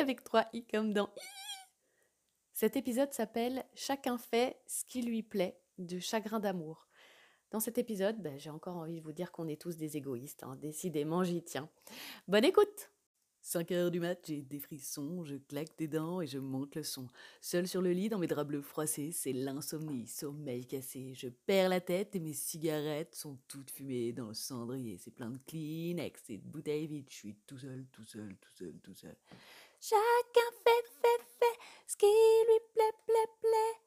avec 3 i comme dans i. Cet épisode s'appelle Chacun fait ce qui lui plaît de chagrin d'amour. Dans cet épisode, ben, j'ai encore envie de vous dire qu'on est tous des égoïstes. Hein. Décidément, j'y tiens. Bonne écoute 5 heures du mat, j'ai des frissons, je claque des dents et je monte le son. Seul sur le lit, dans mes draps bleus froissés, c'est l'insomnie, sommeil cassé. Je perds la tête et mes cigarettes sont toutes fumées dans le cendrier. C'est plein de Kleenex et de bouteilles vides. Je suis tout seul, tout seul, tout seul, tout seul. Chacun fait, fait, fait ce qui lui plaît, plaît, plaît.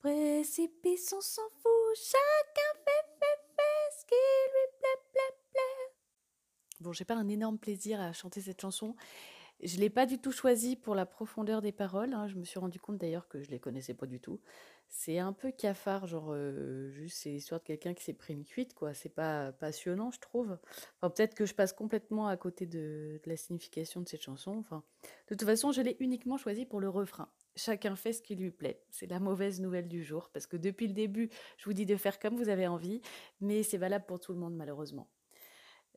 Précipice, on s'en fout. Chacun fait, fait, fait ce qui lui plaît, plaît, plaît. Bon, j'ai pas un énorme plaisir à chanter cette chanson. Je l'ai pas du tout choisie pour la profondeur des paroles. hein. Je me suis rendu compte d'ailleurs que je les connaissais pas du tout. C'est un peu cafard, genre euh, juste c'est l'histoire de quelqu'un qui s'est pris une cuite, quoi. C'est pas passionnant, je trouve. Enfin, peut-être que je passe complètement à côté de, la signification de cette chanson. Enfin, de toute façon, je l'ai uniquement choisie pour le refrain. Chacun fait ce qui lui plaît. C'est la mauvaise nouvelle du jour, parce que depuis le début, je vous dis de faire comme vous avez envie, mais c'est valable pour tout le monde, malheureusement.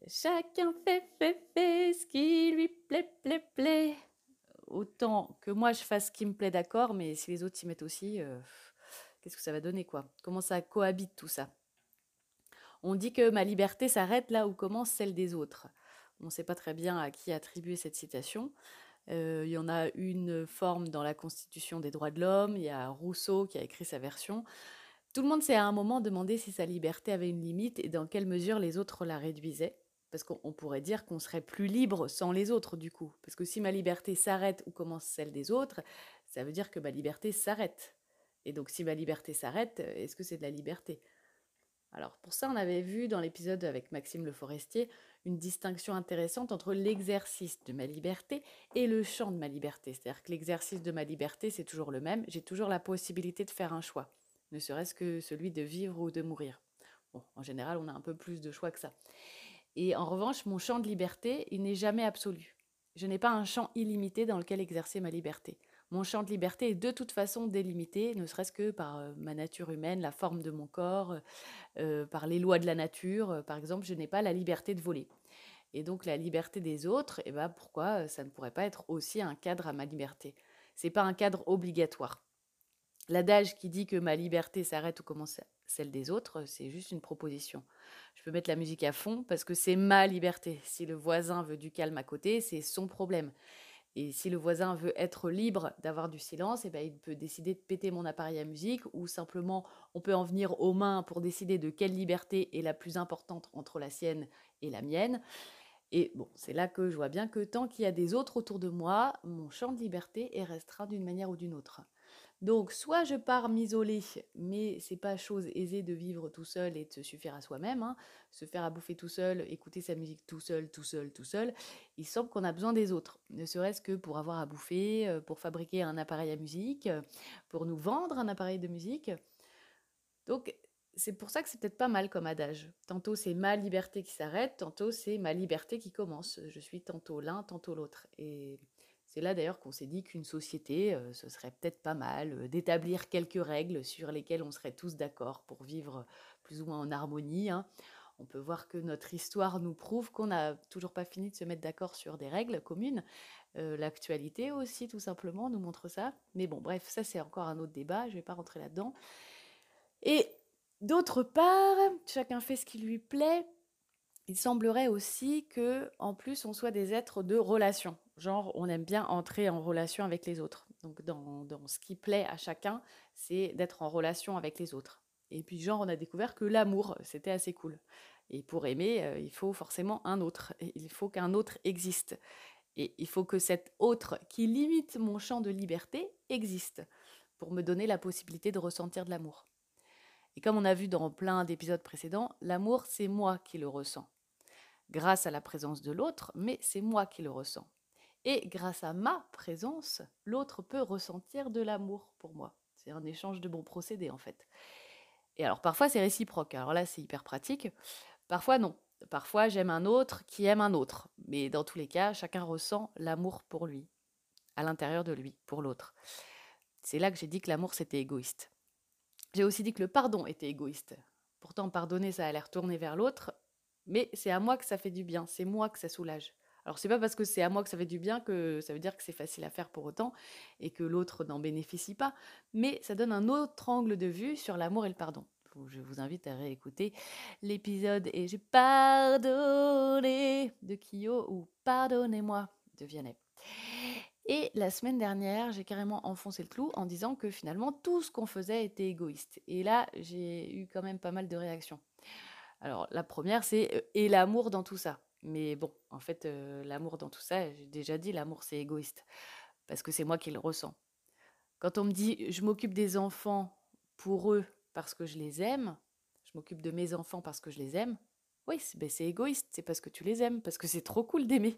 Chacun fait, fait, fait ce qui lui plaît, plaît, plaît. Autant que moi je fasse ce qui me plaît, d'accord, mais si les autres s'y mettent aussi, euh, qu'est-ce que ça va donner, quoi? Comment ça cohabite tout ça? On dit que ma liberté s'arrête là où commence celle des autres. On ne sait pas très bien à qui attribuer cette citation. Euh, il y en a une forme dans la Constitution des droits de l'homme, il y a Rousseau qui a écrit sa version. Tout le monde s'est à un moment demandé si sa liberté avait une limite et dans quelle mesure les autres la réduisaient. Parce qu'on on pourrait dire qu'on serait plus libre sans les autres, du coup. Parce que si ma liberté s'arrête où commence celle des autres, ça veut dire que ma liberté s'arrête. Et donc si ma liberté s'arrête, est-ce que c'est de la liberté? Alors pour ça, on avait vu dans l'épisode avec Maxime Le Forestier une distinction intéressante entre l'exercice de ma liberté et le champ de ma liberté. C'est-à-dire que l'exercice de ma liberté, c'est toujours le même. J'ai toujours la possibilité de faire un choix, ne serait-ce que celui de vivre ou de mourir. Bon, en général, on a un peu plus de choix que ça. Et en revanche, mon champ de liberté, il n'est jamais absolu. Je n'ai pas un champ illimité dans lequel exercer ma liberté. Mon champ de liberté est de toute façon délimité, ne serait-ce que par euh, ma nature humaine, la forme de mon corps, euh, par les lois de la nature. Par exemple, je n'ai pas la liberté de voler. Et donc la liberté des autres, eh ben, pourquoi euh, ça ne pourrait pas être aussi un cadre à ma liberté? C'est pas un cadre obligatoire. L'adage qui dit que ma liberté s'arrête où commence celle des autres, c'est juste une proposition. Je peux mettre la musique à fond parce que c'est ma liberté. Si le voisin veut du calme à côté, c'est son problème. Et si le voisin veut être libre d'avoir du silence, eh ben, il peut décider de péter mon appareil à musique ou simplement on peut en venir aux mains pour décider de quelle liberté est la plus importante entre la sienne et la mienne. Et bon, c'est là que je vois bien que tant qu'il y a des autres autour de moi, mon champ de liberté est restreint d'une manière ou d'une autre. Donc, soit je pars m'isoler, mais c'est pas chose aisée de vivre tout seul et de se suffire à soi-même, hein. se faire à bouffer tout seul, écouter sa musique tout seul, tout seul, tout seul. Il semble qu'on a besoin des autres, ne serait-ce que pour avoir à bouffer, euh, pour fabriquer un appareil à musique, euh, pour nous vendre un appareil de musique. Donc, c'est pour ça que c'est peut-être pas mal comme adage. Tantôt c'est ma liberté qui s'arrête, tantôt c'est ma liberté qui commence. Je suis tantôt l'un, tantôt l'autre. Et c'est là d'ailleurs qu'on s'est dit qu'une société, euh, ce serait peut-être pas mal euh, d'établir quelques règles sur lesquelles on serait tous d'accord pour vivre plus ou moins en harmonie. hein. On peut voir que notre histoire nous prouve qu'on n'a toujours pas fini de se mettre d'accord sur des règles communes. Euh, L'actualité aussi, tout simplement, nous montre ça. Mais bon, bref, ça c'est encore un autre débat, je ne vais pas rentrer là-dedans. Et d'autre part, chacun fait ce qui lui plaît. Il semblerait aussi que, en plus, on soit des êtres de relation. Genre, on aime bien entrer en relation avec les autres. Donc, dans, dans ce qui plaît à chacun, c'est d'être en relation avec les autres. Et puis, genre, on a découvert que l'amour, c'était assez cool. Et pour aimer, euh, il faut forcément un autre. Il faut qu'un autre existe. Et il faut que cet autre qui limite mon champ de liberté existe pour me donner la possibilité de ressentir de l'amour. Et comme on a vu dans plein d'épisodes précédents, l'amour, c'est moi qui le ressens. Grâce à la présence de l'autre, mais c'est moi qui le ressens. Et grâce à ma présence, l'autre peut ressentir de l'amour pour moi. C'est un échange de bons procédés en fait. Et alors parfois c'est réciproque, alors là c'est hyper pratique. Parfois non. Parfois j'aime un autre qui aime un autre. Mais dans tous les cas, chacun ressent l'amour pour lui, à l'intérieur de lui, pour l'autre. C'est là que j'ai dit que l'amour c'était égoïste. J'ai aussi dit que le pardon était égoïste. Pourtant pardonner ça a l'air tourné vers l'autre, mais c'est à moi que ça fait du bien, c'est moi que ça soulage. Alors c'est pas parce que c'est à moi que ça fait du bien que ça veut dire que c'est facile à faire pour autant et que l'autre n'en bénéficie pas, mais ça donne un autre angle de vue sur l'amour et le pardon. Je vous invite à réécouter l'épisode et j'ai pardonné de Kyo ou Pardonnez-moi de Vianney. Et la semaine dernière, j'ai carrément enfoncé le clou en disant que finalement tout ce qu'on faisait était égoïste. Et là, j'ai eu quand même pas mal de réactions. Alors la première, c'est euh, et l'amour dans tout ça. Mais bon, en fait, euh, l'amour dans tout ça, j'ai déjà dit, l'amour c'est égoïste. Parce que c'est moi qui le ressens. Quand on me dit je m'occupe des enfants pour eux parce que je les aime, je m'occupe de mes enfants parce que je les aime, oui, c'est ben, égoïste, c'est parce que tu les aimes, parce que c'est trop cool d'aimer.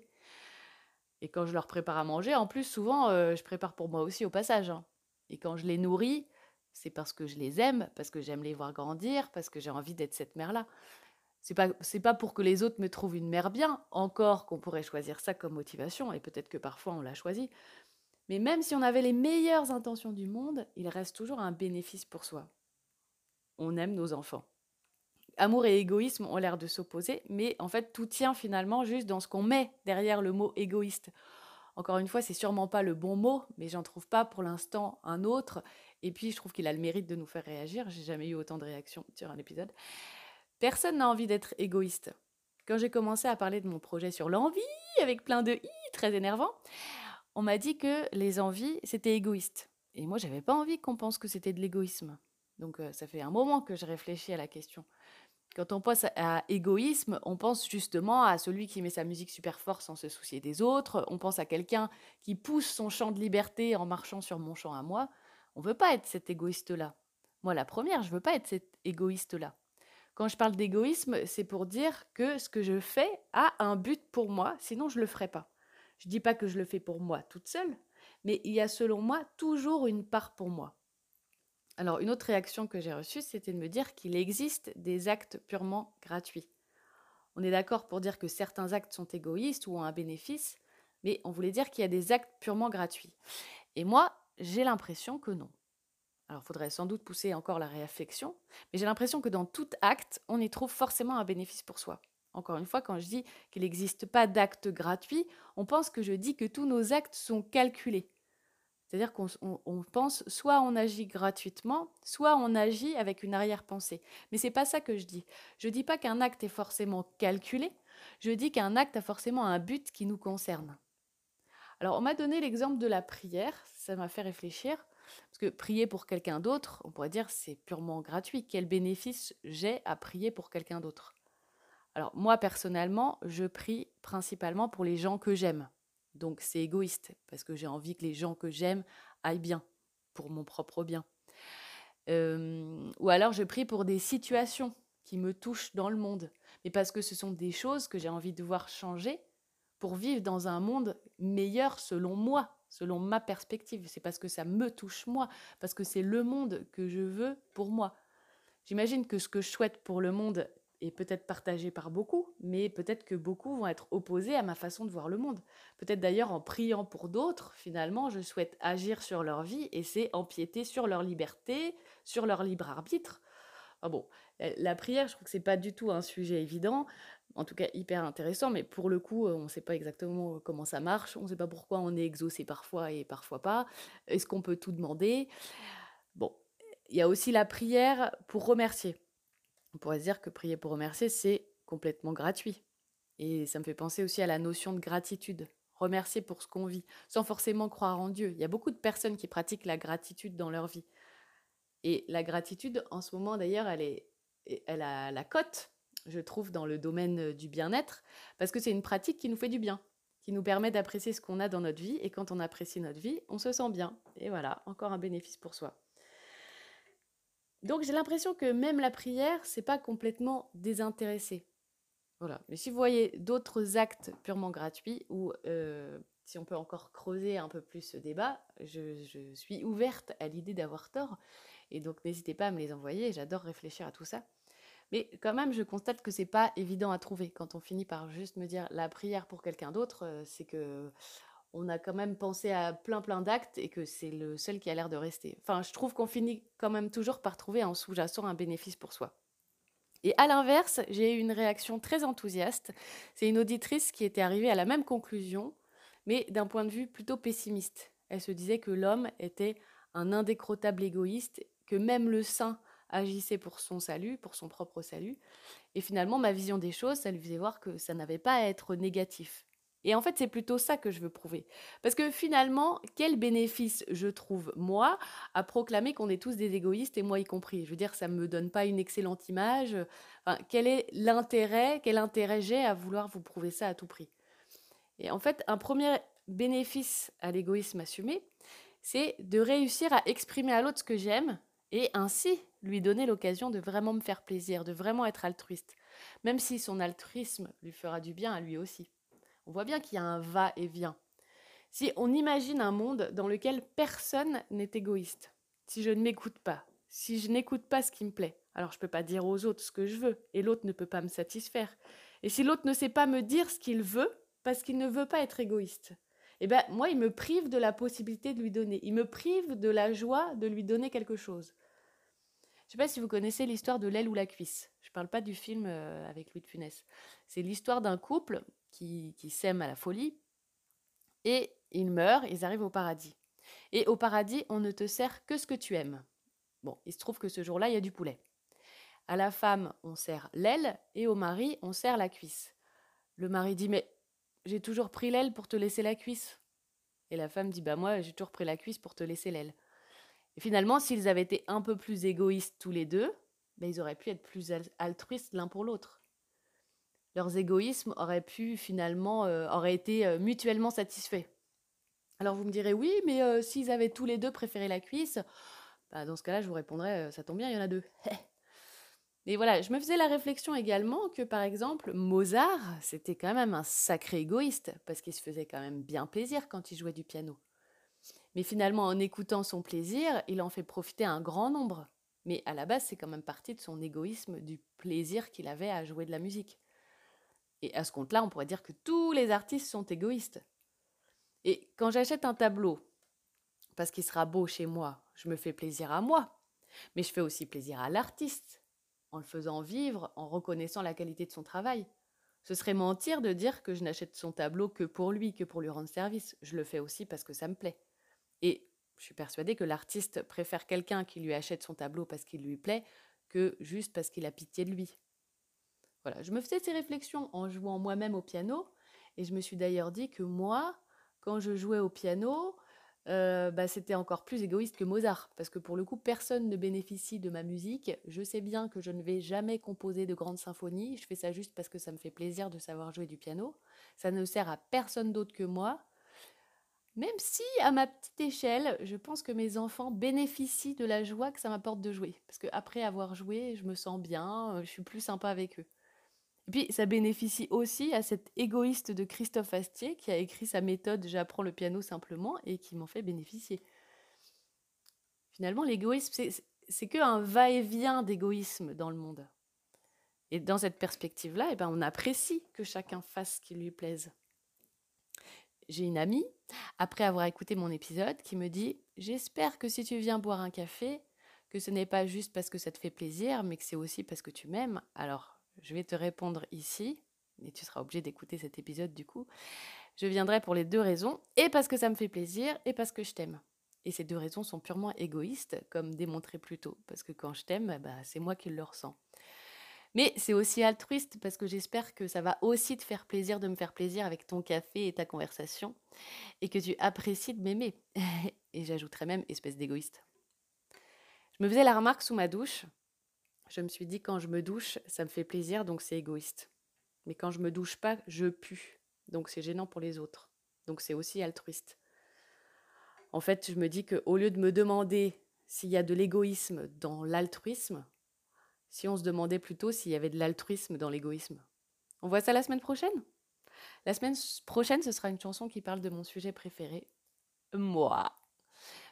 Et quand je leur prépare à manger, en plus, souvent, euh, je prépare pour moi aussi au passage. Hein. Et quand je les nourris, c'est parce que je les aime, parce que j'aime les voir grandir, parce que j'ai envie d'être cette mère-là. C'est pas pas pour que les autres me trouvent une mère bien, encore qu'on pourrait choisir ça comme motivation et peut-être que parfois on l'a choisi. Mais même si on avait les meilleures intentions du monde, il reste toujours un bénéfice pour soi. On aime nos enfants. Amour et égoïsme ont l'air de s'opposer, mais en fait tout tient finalement juste dans ce qu'on met derrière le mot égoïste. Encore une fois, c'est sûrement pas le bon mot, mais j'en trouve pas pour l'instant un autre. Et puis je trouve qu'il a le mérite de nous faire réagir. J'ai jamais eu autant de réactions sur un épisode. Personne n'a envie d'être égoïste. Quand j'ai commencé à parler de mon projet sur l'envie, avec plein de i très énervant, on m'a dit que les envies, c'était égoïste. Et moi, j'avais pas envie qu'on pense que c'était de l'égoïsme. Donc, euh, ça fait un moment que je réfléchis à la question. Quand on pense à égoïsme, on pense justement à celui qui met sa musique super fort sans se soucier des autres. On pense à quelqu'un qui pousse son champ de liberté en marchant sur mon champ à moi. On veut pas être cet égoïste-là. Moi, la première, je veux pas être cet égoïste-là. Quand je parle d'égoïsme, c'est pour dire que ce que je fais a un but pour moi, sinon je ne le ferai pas. Je dis pas que je le fais pour moi toute seule, mais il y a selon moi toujours une part pour moi. Alors une autre réaction que j'ai reçue, c'était de me dire qu'il existe des actes purement gratuits. On est d'accord pour dire que certains actes sont égoïstes ou ont un bénéfice, mais on voulait dire qu'il y a des actes purement gratuits. Et moi, j'ai l'impression que non. Alors, il faudrait sans doute pousser encore la réaffection, mais j'ai l'impression que dans tout acte, on y trouve forcément un bénéfice pour soi. Encore une fois, quand je dis qu'il n'existe pas d'acte gratuit, on pense que je dis que tous nos actes sont calculés. C'est-à-dire qu'on pense soit on agit gratuitement, soit on agit avec une arrière-pensée. Mais c'est pas ça que je dis. Je dis pas qu'un acte est forcément calculé, je dis qu'un acte a forcément un but qui nous concerne. Alors on m'a donné l'exemple de la prière, ça m'a fait réfléchir. Parce que prier pour quelqu'un d'autre, on pourrait dire c'est purement gratuit. Quel bénéfice j'ai à prier pour quelqu'un d'autre? Alors moi personnellement, je prie principalement pour les gens que j'aime. Donc c'est égoïste parce que j'ai envie que les gens que j'aime aillent bien pour mon propre bien. Euh, ou alors je prie pour des situations qui me touchent dans le monde, mais parce que ce sont des choses que j'ai envie de voir changer pour vivre dans un monde meilleur selon moi, selon ma perspective. C'est parce que ça me touche moi, parce que c'est le monde que je veux pour moi. J'imagine que ce que je souhaite pour le monde est peut-être partagé par beaucoup, mais peut-être que beaucoup vont être opposés à ma façon de voir le monde. Peut-être d'ailleurs en priant pour d'autres, finalement, je souhaite agir sur leur vie et c'est empiéter sur leur liberté, sur leur libre arbitre. Ah bon, la prière, je trouve que c'est pas du tout un sujet évident en tout cas hyper intéressant, mais pour le coup, on ne sait pas exactement comment ça marche, on ne sait pas pourquoi on est exaucé parfois et parfois pas. Est-ce qu'on peut tout demander? Bon, il y a aussi la prière pour remercier. On pourrait se dire que prier pour remercier, c'est complètement gratuit. Et ça me fait penser aussi à la notion de gratitude. Remercier pour ce qu'on vit, sans forcément croire en Dieu. Il y a beaucoup de personnes qui pratiquent la gratitude dans leur vie. Et la gratitude, en ce moment d'ailleurs, elle, elle a la cote je trouve, dans le domaine du bien-être, parce que c'est une pratique qui nous fait du bien, qui nous permet d'apprécier ce qu'on a dans notre vie, et quand on apprécie notre vie, on se sent bien. Et voilà, encore un bénéfice pour soi. Donc j'ai l'impression que même la prière, c'est pas complètement désintéressé. Voilà. Mais si vous voyez d'autres actes purement gratuits ou si on peut encore creuser un peu plus ce débat, je, je suis ouverte à l'idée d'avoir tort. Et donc n'hésitez pas à me les envoyer, j'adore réfléchir à tout ça. Mais quand même, je constate que c'est pas évident à trouver. Quand on finit par juste me dire la prière pour quelqu'un d'autre, euh, c'est que on a quand même pensé à plein plein d'actes et que c'est le seul qui a l'air de rester. Enfin, je trouve qu'on finit quand même toujours par trouver en sous-jacent un bénéfice pour soi. Et à l'inverse, j'ai eu une réaction très enthousiaste. C'est une auditrice qui était arrivée à la même conclusion, mais d'un point de vue plutôt pessimiste. Elle se disait que l'homme était un indécrottable égoïste, que même le saint agissait pour son salut, pour son propre salut. Et finalement, ma vision des choses, ça lui faisait voir que ça n'avait pas à être négatif. Et en fait, c'est plutôt ça que je veux prouver. Parce que finalement, quel bénéfice je trouve, moi, à proclamer qu'on est tous des égoïstes, et moi y compris? Je veux dire, ça ne me donne pas une excellente image. Enfin, quel est l'intérêt, quel intérêt j'ai à vouloir vous prouver ça à tout prix? Et en fait, un premier bénéfice à l'égoïsme assumé, c'est de réussir à exprimer à l'autre ce que j'aime, et ainsi lui donner l'occasion de vraiment me faire plaisir, de vraiment être altruiste, même si son altruisme lui fera du bien à lui aussi. On voit bien qu'il y a un va-et-vient. Si on imagine un monde dans lequel personne n'est égoïste, si je ne m'écoute pas, si je n'écoute pas ce qui me plaît, alors je ne peux pas dire aux autres ce que je veux, et l'autre ne peut pas me satisfaire. Et si l'autre ne sait pas me dire ce qu'il veut, parce qu'il ne veut pas être égoïste, eh ben moi, il me prive de la possibilité de lui donner. Il me prive de la joie de lui donner quelque chose. Je ne sais pas si vous connaissez l'histoire de l'aile ou la cuisse. Je ne parle pas du film euh, avec Louis de Funès. C'est l'histoire d'un couple qui, qui s'aime à la folie et ils meurent, ils arrivent au paradis. Et au paradis, on ne te sert que ce que tu aimes. Bon, il se trouve que ce jour-là, il y a du poulet. À la femme, on sert l'aile et au mari, on sert la cuisse. Le mari dit Mais j'ai toujours pris l'aile pour te laisser la cuisse. Et la femme dit Bah, moi, j'ai toujours pris la cuisse pour te laisser l'aile. Et finalement, s'ils avaient été un peu plus égoïstes tous les deux, ben, ils auraient pu être plus altruistes l'un pour l'autre. Leurs égoïsmes auraient pu finalement, euh, auraient été euh, mutuellement satisfaits. Alors vous me direz, oui, mais euh, s'ils avaient tous les deux préféré la cuisse, bah, dans ce cas-là, je vous répondrais, ça tombe bien, il y en a deux. mais voilà, je me faisais la réflexion également que, par exemple, Mozart, c'était quand même un sacré égoïste, parce qu'il se faisait quand même bien plaisir quand il jouait du piano. Mais finalement, en écoutant son plaisir, il en fait profiter un grand nombre. Mais à la base, c'est quand même partie de son égoïsme, du plaisir qu'il avait à jouer de la musique. Et à ce compte-là, on pourrait dire que tous les artistes sont égoïstes. Et quand j'achète un tableau, parce qu'il sera beau chez moi, je me fais plaisir à moi, mais je fais aussi plaisir à l'artiste, en le faisant vivre, en reconnaissant la qualité de son travail. Ce serait mentir de dire que je n'achète son tableau que pour lui, que pour lui rendre service. Je le fais aussi parce que ça me plaît. Et je suis persuadée que l'artiste préfère quelqu'un qui lui achète son tableau parce qu'il lui plaît que juste parce qu'il a pitié de lui. Voilà, je me faisais ces réflexions en jouant moi-même au piano, et je me suis d'ailleurs dit que moi, quand je jouais au piano, euh, bah, c'était encore plus égoïste que Mozart, parce que pour le coup, personne ne bénéficie de ma musique. Je sais bien que je ne vais jamais composer de grandes symphonies, je fais ça juste parce que ça me fait plaisir de savoir jouer du piano. Ça ne sert à personne d'autre que moi. Même si, à ma petite échelle, je pense que mes enfants bénéficient de la joie que ça m'apporte de jouer. Parce qu'après avoir joué, je me sens bien, je suis plus sympa avec eux. Et puis, ça bénéficie aussi à cet égoïste de Christophe Astier qui a écrit sa méthode J'apprends le piano simplement et qui m'en fait bénéficier. Finalement, l'égoïsme, c'est qu'un va-et-vient d'égoïsme dans le monde. Et dans cette perspective-là, eh ben, on apprécie que chacun fasse ce qui lui plaise j'ai une amie, après avoir écouté mon épisode, qui me dit J'espère que si tu viens boire un café, que ce n'est pas juste parce que ça te fait plaisir, mais que c'est aussi parce que tu m'aimes. Alors, je vais te répondre ici, et tu seras obligé d'écouter cet épisode du coup. Je viendrai pour les deux raisons, et parce que ça me fait plaisir, et parce que je t'aime. Et ces deux raisons sont purement égoïstes, comme démontré plus tôt, parce que quand je t'aime, bah, c'est moi qui le ressens. Mais c'est aussi altruiste parce que j'espère que ça va aussi te faire plaisir de me faire plaisir avec ton café et ta conversation et que tu apprécies de m'aimer. et j'ajouterais même espèce d'égoïste. Je me faisais la remarque sous ma douche. Je me suis dit quand je me douche, ça me fait plaisir donc c'est égoïste. Mais quand je me douche pas, je pue. Donc c'est gênant pour les autres. Donc c'est aussi altruiste. En fait, je me dis que au lieu de me demander s'il y a de l'égoïsme dans l'altruisme, si on se demandait plutôt s'il y avait de l'altruisme dans l'égoïsme. On voit ça la semaine prochaine? La semaine prochaine, ce sera une chanson qui parle de mon sujet préféré, moi.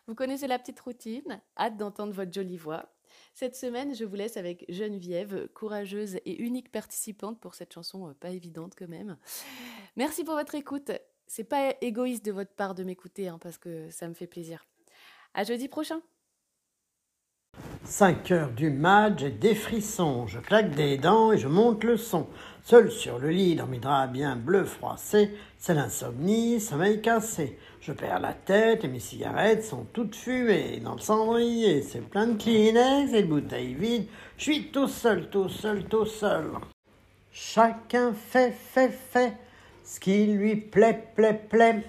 Vous connaissez la petite routine, hâte d'entendre votre jolie voix. Cette semaine, je vous laisse avec Geneviève, courageuse et unique participante pour cette chanson euh, pas évidente quand même. Merci pour votre écoute. C'est pas égoïste de votre part de m'écouter hein, parce que ça me fait plaisir. À jeudi prochain. 5 heures du mat, j'ai des frissons, je claque des dents et je monte le son. Seul sur le lit, dans mes draps bien bleus froissés, c'est l'insomnie, sommeil cassé. Je perds la tête et mes cigarettes sont toutes fumées. Dans le cendrier, c'est plein de Kleenex et de bouteilles vides. Je suis tout seul, tout seul, tout seul. Chacun fait, fait, fait ce qui lui plaît, plaît, plaît.